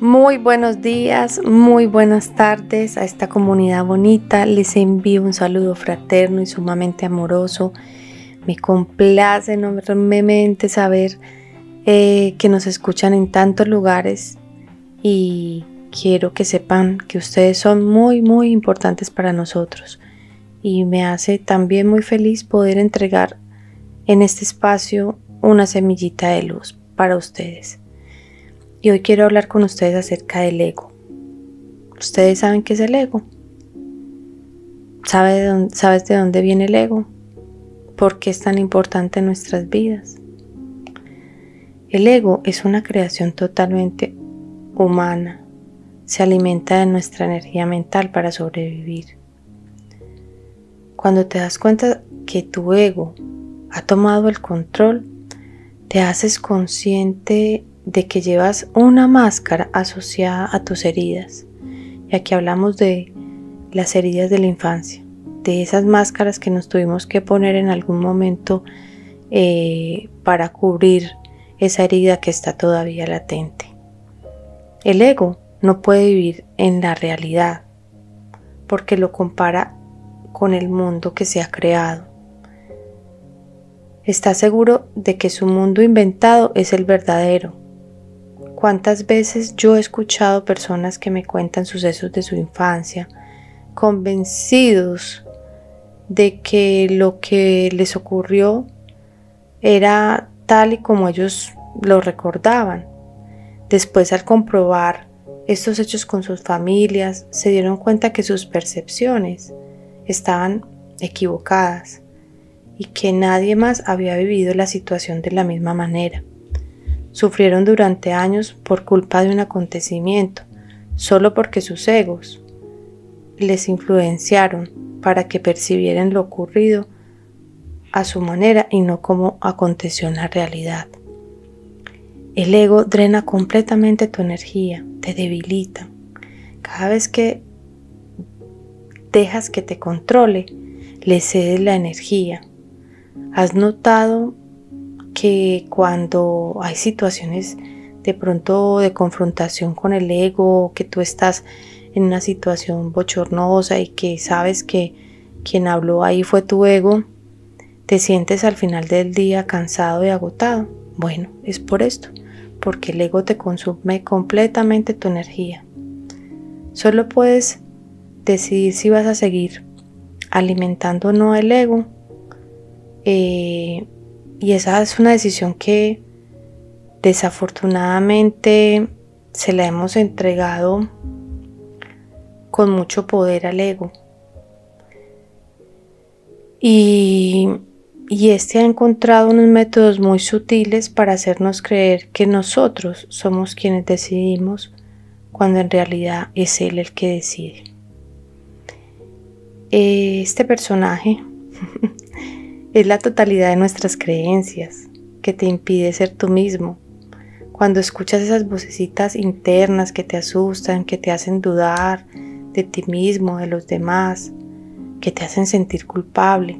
Muy buenos días, muy buenas tardes a esta comunidad bonita. Les envío un saludo fraterno y sumamente amoroso. Me complace enormemente saber eh, que nos escuchan en tantos lugares y quiero que sepan que ustedes son muy, muy importantes para nosotros. Y me hace también muy feliz poder entregar en este espacio una semillita de luz para ustedes y hoy quiero hablar con ustedes acerca del ego. ¿Ustedes saben qué es el ego? ¿Sabes de dónde viene el ego? ¿Por qué es tan importante en nuestras vidas? El ego es una creación totalmente humana. Se alimenta de nuestra energía mental para sobrevivir. Cuando te das cuenta que tu ego ha tomado el control, te haces consciente de que llevas una máscara asociada a tus heridas. Y aquí hablamos de las heridas de la infancia, de esas máscaras que nos tuvimos que poner en algún momento eh, para cubrir esa herida que está todavía latente. El ego no puede vivir en la realidad porque lo compara con el mundo que se ha creado. Está seguro de que su mundo inventado es el verdadero ¿Cuántas veces yo he escuchado personas que me cuentan sucesos de su infancia, convencidos de que lo que les ocurrió era tal y como ellos lo recordaban? Después al comprobar estos hechos con sus familias, se dieron cuenta que sus percepciones estaban equivocadas y que nadie más había vivido la situación de la misma manera sufrieron durante años por culpa de un acontecimiento, solo porque sus egos les influenciaron para que percibieran lo ocurrido a su manera y no como aconteció en la realidad. El ego drena completamente tu energía, te debilita. Cada vez que dejas que te controle, le cedes la energía. ¿Has notado que cuando hay situaciones de pronto de confrontación con el ego, que tú estás en una situación bochornosa y que sabes que quien habló ahí fue tu ego, te sientes al final del día cansado y agotado. Bueno, es por esto, porque el ego te consume completamente tu energía. Solo puedes decidir si vas a seguir alimentando o no el ego eh, y esa es una decisión que desafortunadamente se la hemos entregado con mucho poder al ego. Y, y este ha encontrado unos métodos muy sutiles para hacernos creer que nosotros somos quienes decidimos cuando en realidad es él el que decide. Este personaje es la totalidad de nuestras creencias que te impide ser tú mismo. Cuando escuchas esas vocecitas internas que te asustan, que te hacen dudar de ti mismo, de los demás, que te hacen sentir culpable.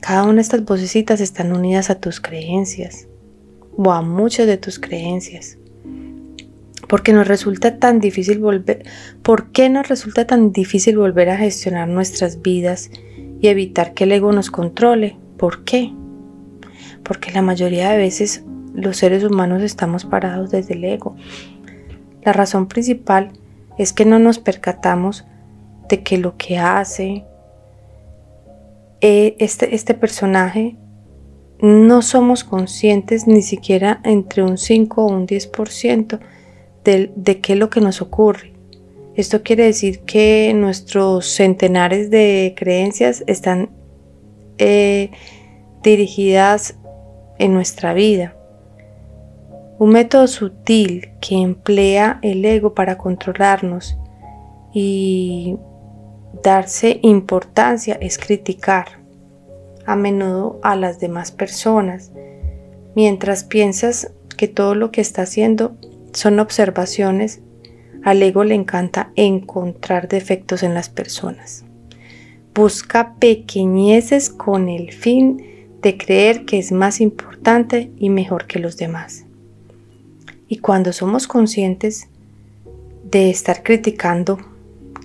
Cada una de estas vocecitas están unidas a tus creencias o a muchas de tus creencias. Porque nos resulta tan difícil volver, ¿por qué nos resulta tan difícil volver a gestionar nuestras vidas y evitar que el ego nos controle? ¿Por qué? Porque la mayoría de veces los seres humanos estamos parados desde el ego. La razón principal es que no nos percatamos de que lo que hace eh, este, este personaje no somos conscientes ni siquiera entre un 5 o un 10% de, de qué es lo que nos ocurre. Esto quiere decir que nuestros centenares de creencias están eh, dirigidas en nuestra vida. Un método sutil que emplea el ego para controlarnos y darse importancia es criticar a menudo a las demás personas, mientras piensas que todo lo que está haciendo son observaciones, al ego le encanta encontrar defectos en las personas. Busca pequeñeces con el fin de creer que es más importante y mejor que los demás. Y cuando somos conscientes de estar criticando,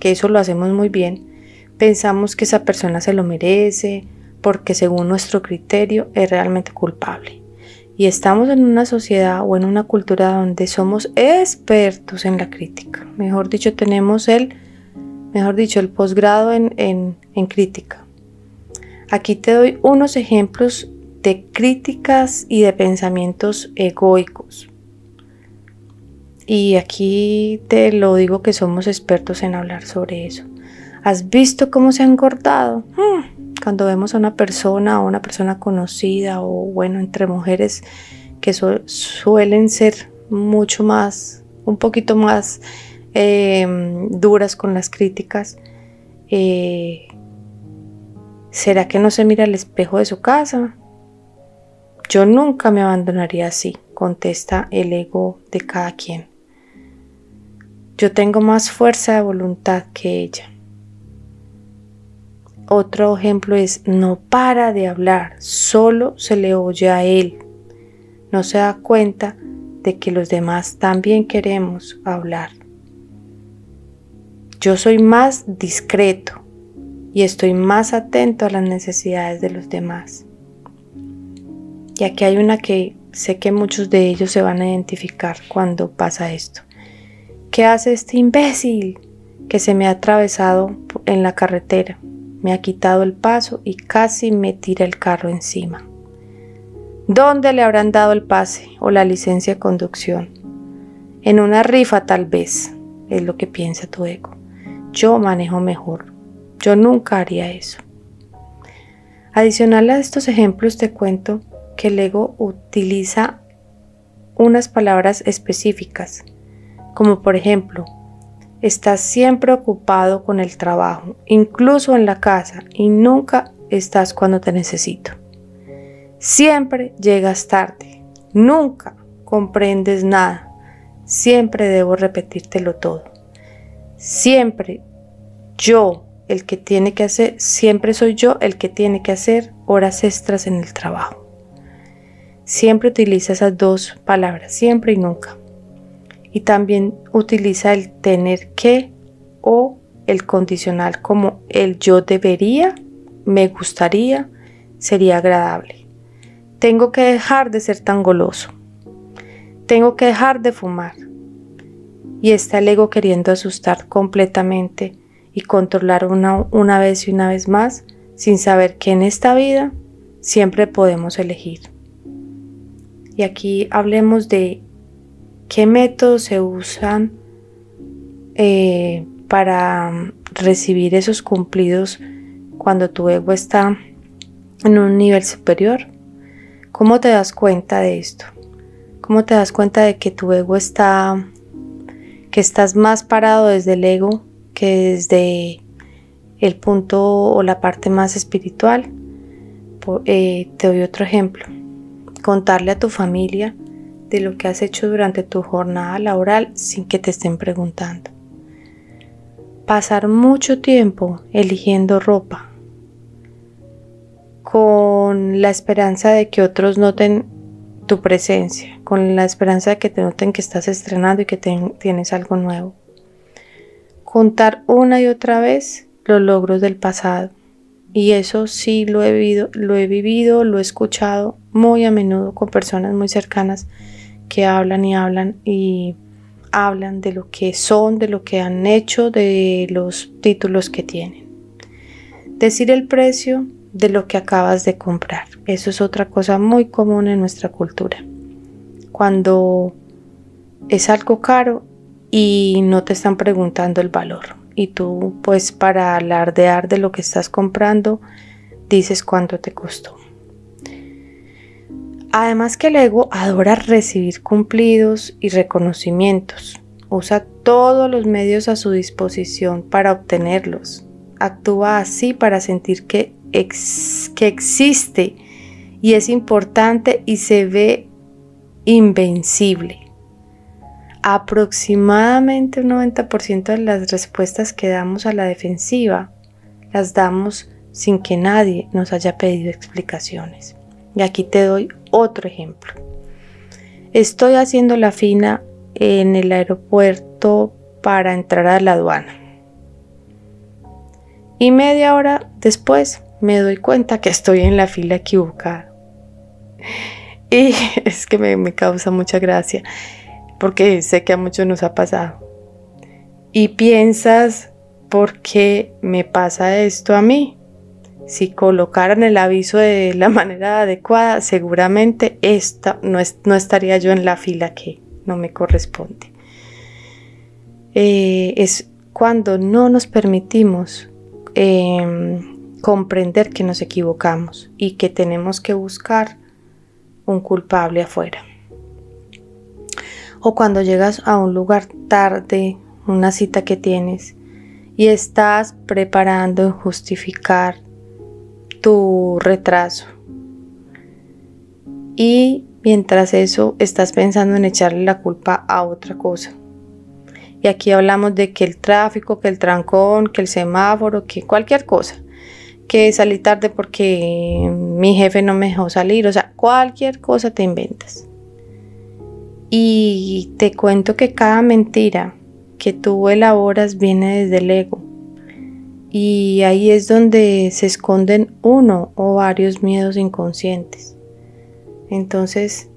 que eso lo hacemos muy bien, pensamos que esa persona se lo merece porque según nuestro criterio es realmente culpable. Y estamos en una sociedad o en una cultura donde somos expertos en la crítica. Mejor dicho, tenemos el, mejor dicho, el posgrado en, en crítica. Aquí te doy unos ejemplos de críticas y de pensamientos egoicos. Y aquí te lo digo que somos expertos en hablar sobre eso. ¿Has visto cómo se han cortado? Hmm, cuando vemos a una persona o una persona conocida o bueno, entre mujeres que suelen ser mucho más, un poquito más em, duras con las críticas, eh, ¿será que no se mira al espejo de su casa? Yo nunca me abandonaría así, contesta el ego de cada quien. Yo tengo más fuerza de voluntad que ella. Otro ejemplo es, no para de hablar, solo se le oye a él. No se da cuenta de que los demás también queremos hablar. Yo soy más discreto y estoy más atento a las necesidades de los demás. Y aquí hay una que sé que muchos de ellos se van a identificar cuando pasa esto. ¿Qué hace este imbécil que se me ha atravesado en la carretera? Me ha quitado el paso y casi me tira el carro encima. ¿Dónde le habrán dado el pase o la licencia de conducción? En una rifa tal vez, es lo que piensa tu ego. Yo manejo mejor. Yo nunca haría eso. Adicional a estos ejemplos te cuento que el ego utiliza unas palabras específicas como por ejemplo, estás siempre ocupado con el trabajo, incluso en la casa, y nunca estás cuando te necesito. Siempre llegas tarde, nunca comprendes nada, siempre debo repetírtelo todo. Siempre yo, el que tiene que hacer, siempre soy yo el que tiene que hacer horas extras en el trabajo. Siempre utiliza esas dos palabras, siempre y nunca y también utiliza el tener que o el condicional como el yo debería, me gustaría, sería agradable. Tengo que dejar de ser tan goloso. Tengo que dejar de fumar. Y está el ego queriendo asustar completamente y controlar una, una vez y una vez más sin saber que en esta vida siempre podemos elegir. Y aquí hablemos de qué métodos se usan eh, para recibir esos cumplidos cuando tu ego está en un nivel superior. ¿Cómo te das cuenta de esto? ¿Cómo te das cuenta de que tu ego está, que estás más parado desde el ego que desde el punto o la parte más espiritual? Eh, te doy otro ejemplo. Contarle a tu familia de lo que has hecho durante tu jornada laboral sin que te estén preguntando. Pasar mucho tiempo eligiendo ropa con la esperanza de que otros noten tu presencia, con la esperanza de que te noten que estás estrenando y que tienes algo nuevo. Contar una y otra vez los logros del pasado. Y eso sí lo he vivido, lo he vivido, lo he escuchado muy a menudo con personas muy cercanas que hablan y hablan y hablan de lo que son, de lo que han hecho, de los títulos que tienen. Decir el precio de lo que acabas de comprar. Eso es otra cosa muy común en nuestra cultura. Cuando es algo caro y no te están preguntando el valor. Y tú pues para alardear de lo que estás comprando dices cuánto te costó. Además que el ego adora recibir cumplidos y reconocimientos. Usa todos los medios a su disposición para obtenerlos. actúa así para sentir que, que existe y es importante y se ve invencible. Aproximadamente un 90% de las respuestas que damos a la defensiva las damos sin que nadie nos haya pedido explicaciones. Y aquí te doy otro ejemplo. Estoy haciendo la fina en el aeropuerto para entrar a la aduana. Y media hora después me doy cuenta que estoy en la fila equivocada. Y es que me, me causa mucha gracia, porque sé que a muchos nos ha pasado. Y piensas, ¿por qué me pasa esto a mí? Si colocaran el aviso de la manera adecuada, seguramente esta no, no estaría yo en la fila que no me corresponde. Eh, es cuando no nos permitimos em, comprender que nos equivocamos y que tenemos que buscar un culpable afuera. O cuando llegas a un lugar tarde, una cita que tienes, y estás preparando justificar tu retraso. Y mientras eso estás pensando en echarle la culpa a otra cosa. Y aquí hablamos de que el tráfico, que el trancón, que el semáforo, que cualquier cosa. Que salí tarde porque mi jefe no me dejó salir. O sea, cualquier cosa te inventas. Y te cuento que cada mentira que tú elaboras viene desde el ego. Y ahí es donde se esconden uno o varios miedos inconscientes. Entonces,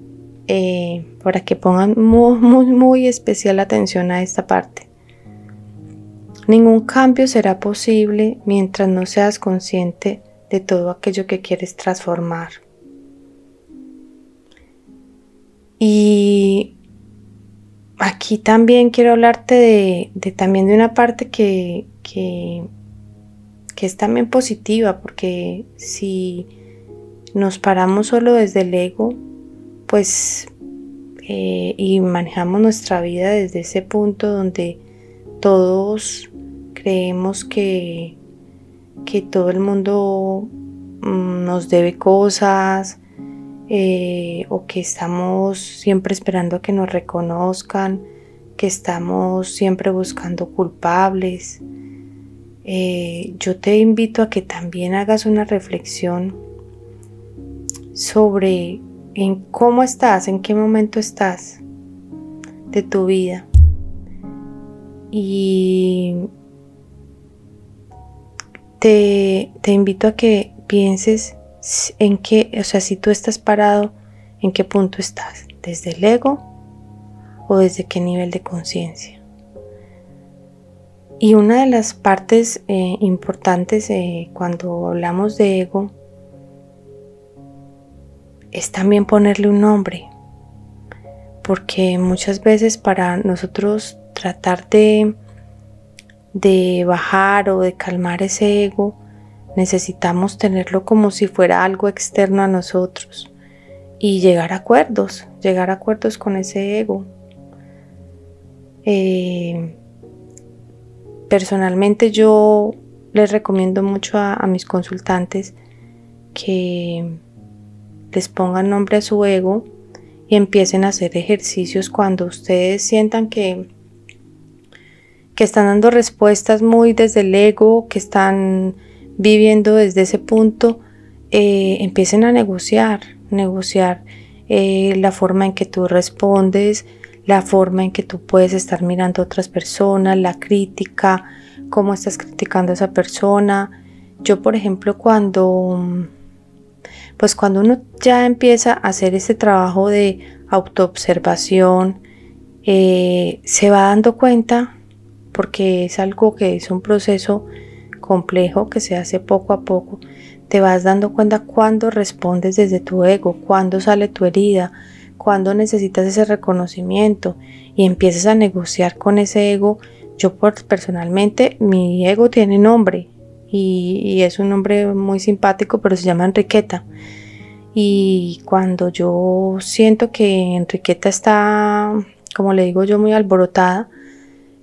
eh, para que pongan muy, muy, especial atención a esta parte. Ningún cambio será posible mientras no seas consciente de todo aquello que quieres transformar. Y aquí también quiero hablarte de, también de una parte que, que es también positiva, porque si nos paramos solo desde el ego, pues eh, y manejamos nuestra vida desde ese punto donde todos creemos que, que todo el mundo mm, nos debe cosas eh, o que estamos siempre esperando a que nos reconozcan, que estamos siempre buscando culpables. Eh, yo te invito a que también hagas una reflexión sobre en cómo estás, en qué momento estás de tu vida. Y te, te invito a que pienses en qué, o sea, si tú estás parado, en qué punto estás, desde el ego o desde qué nivel de conciencia. Y una de las partes eh, importantes eh, cuando hablamos de ego es también ponerle un nombre, porque muchas veces para nosotros tratar de, de bajar o de calmar ese ego, necesitamos tenerlo como si fuera algo externo a nosotros y llegar a acuerdos, llegar a acuerdos con ese ego. Eh, personalmente yo les recomiendo mucho a mis consultantes que les pongan nombre a su ego y empiecen a hacer ejercicios cuando ustedes sientan que, que están dando respuestas muy desde el ego, que están viviendo desde ese punto, eh, empiecen a negociar, negociar eh, la forma en que tú respondes, la forma en que tú puedes estar mirando a otras personas, la crítica, cómo estás criticando a esa persona. Yo, por ejemplo, cuando pues cuando uno ya empieza a hacer este trabajo de autoobservación, eh, se va dando cuenta, porque es algo que es un proceso complejo que se hace poco a poco, te vas dando cuenta cuando respondes desde tu ego, cuando sale tu herida, cuando necesitas ese reconocimiento y empiezas a negociar con ese ego. Yo personalmente, mi ego tiene nombre, y, es un nombre muy simpático, pero se llama Enriqueta. Y cuando yo siento que Enriqueta está, como le digo yo, muy alborotada,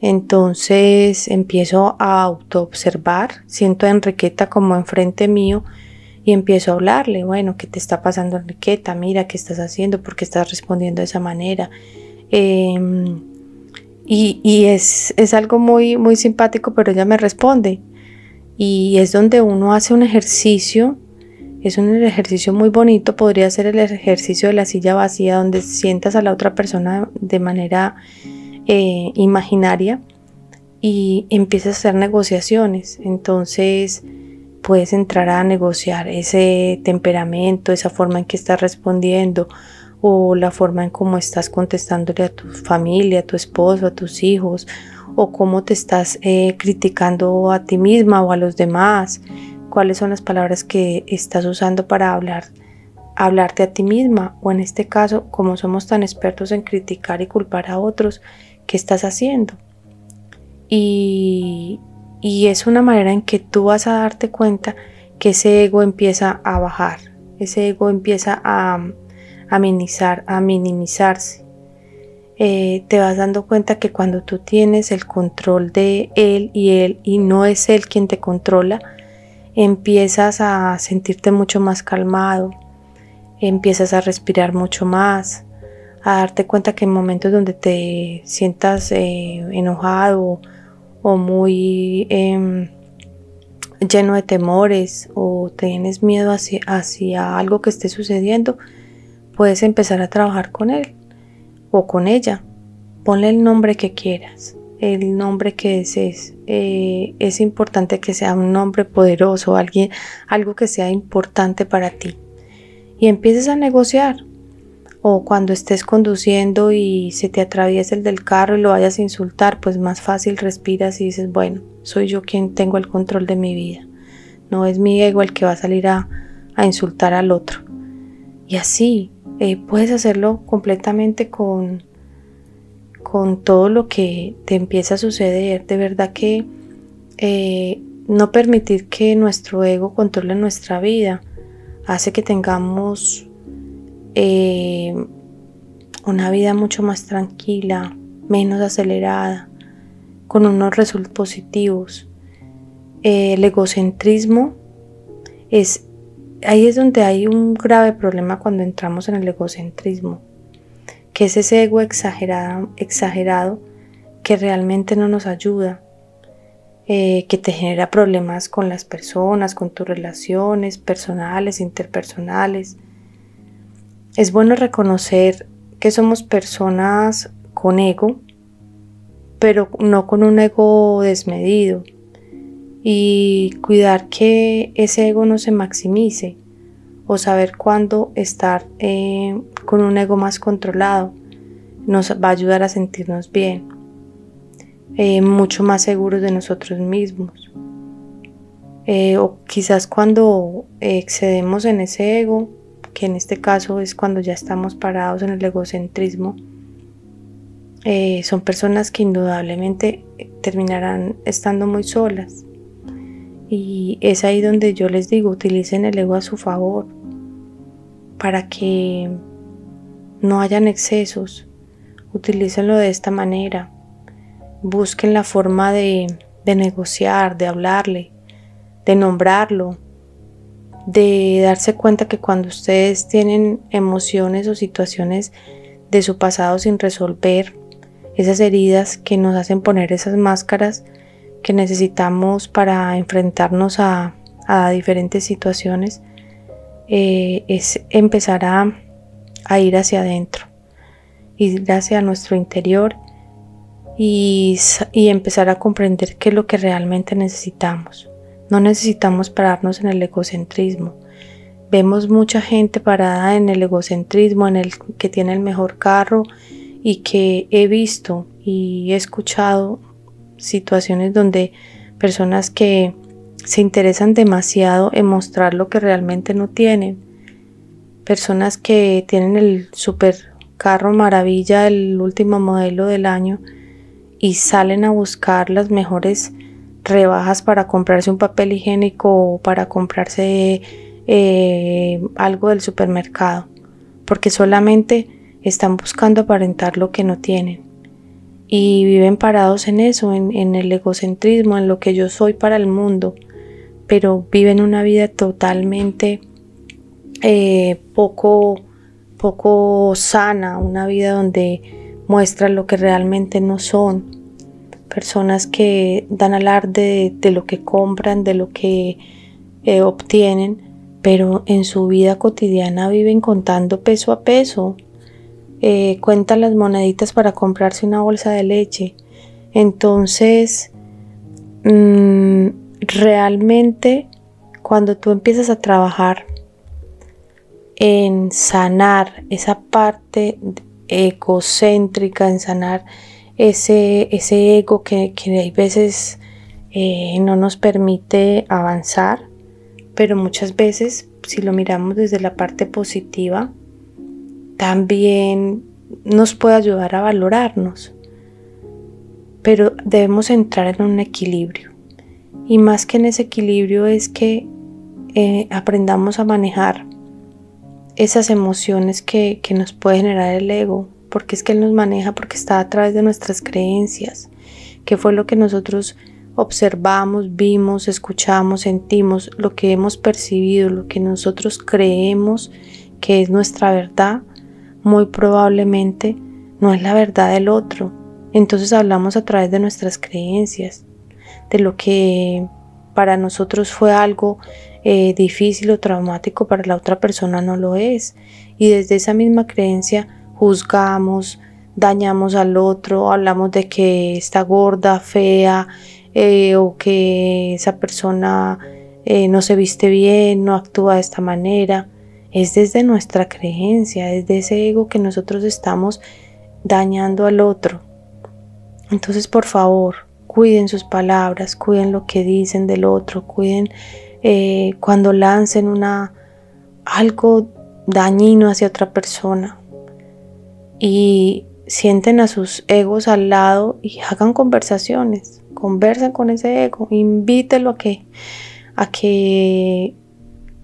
Entonces empiezo a autoobservar, siento a Enriqueta como enfrente mío y empiezo a hablarle, bueno, ¿qué te está pasando Enriqueta? Mira, ¿qué estás haciendo? ¿Por qué estás respondiendo de esa manera? Em, y, es, es, algo muy, muy simpático, pero ella me responde. Y es donde uno hace un ejercicio, es un ejercicio muy bonito, podría ser el ejercicio de la silla vacía, donde sientas a la otra persona de manera eh, imaginaria y empiezas a hacer negociaciones. Entonces puedes entrar a negociar ese temperamento, esa forma en que estás respondiendo o la forma en cómo estás contestándole a tu familia, a tu esposo, a tus hijos o cómo te estás eh, criticando a ti misma o a los demás, cuáles son las palabras que estás usando para hablar hablarte a ti misma o en este caso como somos tan expertos en criticar y culpar a otros qué estás haciendo. Y, es una manera en que tú vas a darte cuenta que ese ego empieza a bajar, ese ego empieza a, a minimizar, a minimizarse. Eh, te vas dando cuenta que cuando tú tienes el control de él y él y no es él quien te controla, empiezas a sentirte mucho más calmado, empiezas a respirar mucho más, a darte cuenta que en momentos donde te sientas eh, enojado o muy em, lleno de temores o tienes miedo hacia, hacia algo que esté sucediendo, puedes empezar a trabajar con él o con ella. Ponle el nombre que quieras, el nombre que desees. Eh, es importante que sea un nombre poderoso, alguien, algo que sea importante para ti. Y empieces a negociar o cuando estés conduciendo y se te atraviesa el del carro y lo vayas a insultar, pues más fácil respiras y dices, bueno, soy yo quien tengo el control de mi vida. No es mi ego el que va a salir a, insultar al otro. Y así eh, puedes hacerlo completamente con, con todo lo que te empieza a suceder. De verdad que eh, no permitir que nuestro ego controle nuestra vida hace que tengamos eh, una vida mucho más tranquila, menos acelerada, con unos resultados positivos. Eh, el egocentrismo es ahí es donde hay un grave problema cuando entramos en el egocentrismo, que es ese ego exagerado, que realmente no nos ayuda, eh, que te genera problemas con las personas, con tus relaciones personales, interpersonales, es bueno reconocer que somos personas con ego, pero no con un ego desmedido. Y cuidar que ese ego no se maximice o saber cuándo estar eh, con un ego más controlado nos va a ayudar a sentirnos bien, eh, mucho más seguros de nosotros mismos. Eh, o quizás cuando excedemos en ese ego, que en este caso es cuando ya estamos parados en el egocentrismo, eh, son personas que indudablemente terminarán estando muy solas. Y es ahí donde yo les digo, utilicen el ego a su favor, para que no hayan excesos, utilícenlo de esta manera, busquen la forma de negociar, de hablarle, de nombrarlo, de darse cuenta que cuando ustedes tienen emociones o situaciones de su pasado sin resolver, esas heridas que nos hacen poner esas máscaras que necesitamos para enfrentarnos a, diferentes situaciones, eh, es empezar a, ir hacia adentro, ir hacia nuestro interior y, y empezar a comprender qué es lo que realmente necesitamos. No necesitamos pararnos en el egocentrismo. Vemos mucha gente parada en el egocentrismo, en el que tiene el mejor carro y que he visto y he escuchado situaciones donde personas que se interesan demasiado en mostrar lo que realmente no tienen. Personas que tienen el super carro maravilla, el último modelo del año y salen a buscar las mejores rebajas para comprarse un papel higiénico o para comprarse eh, algo del supermercado, porque solamente están buscando aparentar lo que no tienen. y viven parados en eso, en, el egocentrismo, en lo que yo soy para el mundo, pero viven una vida totalmente eh, poco, poco sana, una vida donde muestran lo que realmente no son, personas que dan alarde de, lo que compran, de lo que eh, obtienen, pero en su vida cotidiana viven contando peso a peso, eh, cuentan las moneditas para comprarse una bolsa de leche. Entonces, mm, realmente cuando tú empiezas a trabajar en sanar esa parte egocéntrica, en sanar ese, ese ego que, que hay veces eh, no nos permite avanzar, pero muchas veces si lo miramos desde la parte positiva, también nos puede ayudar a valorarnos. Pero debemos entrar en un equilibrio. Y más que en ese equilibrio es que eh, aprendamos a manejar esas emociones que, que nos puede generar el ego, porque es que Él nos maneja, porque está a través de nuestras creencias, que fue lo que nosotros observamos, vimos, escuchamos, sentimos, lo que hemos percibido, lo que nosotros creemos que es nuestra verdad, muy probablemente no es la verdad del otro. Entonces hablamos a través de nuestras creencias, de lo que para nosotros fue algo eh, difícil o traumático, para la otra persona no lo es. Y desde esa misma creencia juzgamos, dañamos al otro, hablamos de que está gorda, fea, eh, o que esa persona eh, no se viste bien, no actúa de esta manera es desde nuestra creencia, desde ese ego que nosotros estamos dañando al otro. Entonces, por favor, cuiden sus palabras, cuiden lo que dicen del otro, cuiden eh, cuando lancen una algo dañino hacia otra persona y sienten a sus egos al lado y hagan conversaciones, conversen con ese ego, invítelo a que a que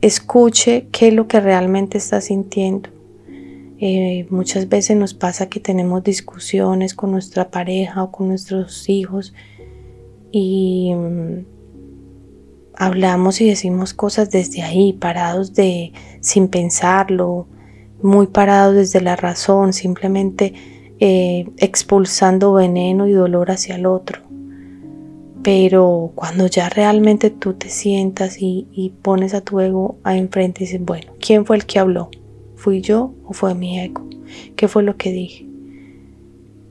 escuche qué es lo que realmente está sintiendo. Eh, muchas veces nos pasa que tenemos discusiones con nuestra pareja o con nuestros hijos y mm, hablamos y decimos cosas desde ahí, parados de sin pensarlo, muy parados desde la razón, simplemente eh, expulsando veneno y dolor hacia el otro. Pero cuando ya realmente tú te sientas y, pones a tu ego a enfrente y dices, bueno, ¿quién fue el que habló? ¿Fui yo o fue mi ego? ¿Qué fue lo que dije?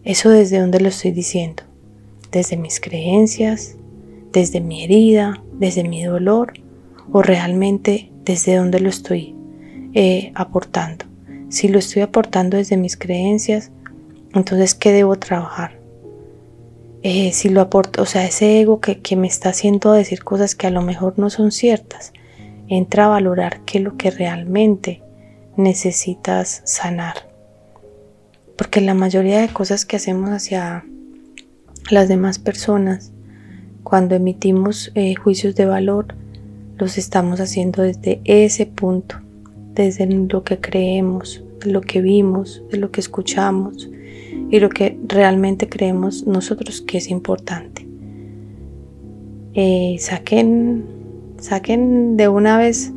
Eso desde dónde lo estoy diciendo. Desde mis creencias, desde mi herida, desde mi dolor o realmente desde dónde lo estoy eh, aportando. Si lo estoy aportando desde mis creencias, entonces ¿qué debo trabajar? Eh, si lo aporto, o sea, ese ego que, que me está haciendo decir cosas que a lo mejor no son ciertas, entra a valorar qué es lo que realmente necesitas sanar. Porque la mayoría de cosas que hacemos hacia las demás personas, cuando emitimos eh, juicios de valor, los estamos haciendo desde ese punto, desde lo que creemos, de lo que vimos, de lo que escuchamos, y lo que realmente creemos nosotros que es importante. Eh, saquen, saquen de una vez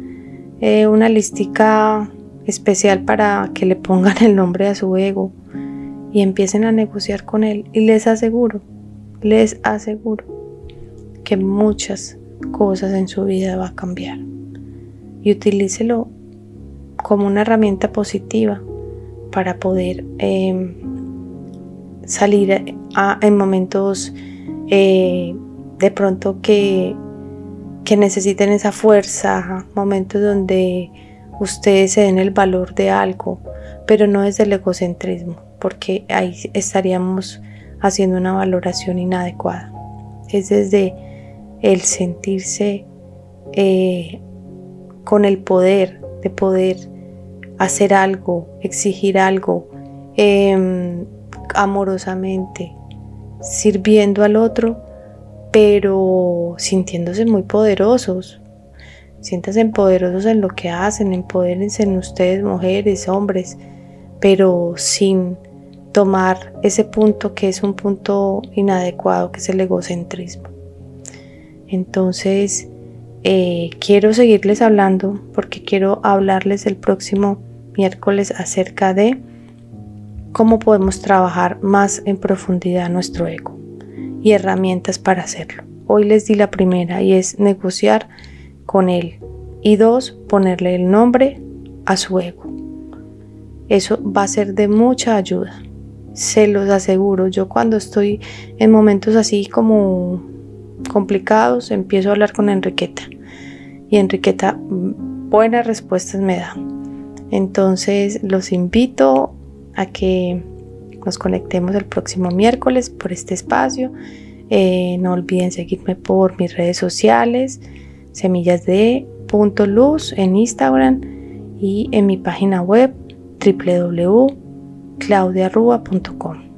eh, una listica especial para que le pongan el nombre a su ego y empiecen a negociar con él. Y les aseguro, les aseguro que muchas cosas en su vida va a cambiar. Y utilícelo como una herramienta positiva para poder em, salir en momentos eh, de pronto que, que necesiten esa fuerza, momentos donde ustedes se den el valor de algo, pero no desde el egocentrismo, porque ahí estaríamos haciendo una valoración inadecuada. Es desde el sentirse eh, con el poder de poder hacer algo, exigir algo, em, amorosamente, sirviendo al otro, pero sintiéndose muy poderosos. Siéntanse poderosos en lo que hacen, empodérense en ustedes, mujeres, hombres, pero sin tomar ese punto que es un punto inadecuado, que es el egocentrismo. Entonces, eh, quiero seguirles hablando porque quiero hablarles el próximo miércoles acerca de cómo podemos trabajar más en profundidad nuestro ego y herramientas para hacerlo. Hoy les di la primera y es negociar con él. Y dos, ponerle el nombre a su ego. Eso va a ser de mucha ayuda. Se los aseguro. Yo cuando estoy en momentos así como complicados, empiezo a hablar con Enriqueta. Y Enriqueta buenas respuestas me da. Entonces los invito a que nos conectemos el próximo miércoles por este espacio. Eh, no olviden seguirme por mis redes sociales, semillas de punto luz en Instagram y en mi página web www.claudiarrua.com.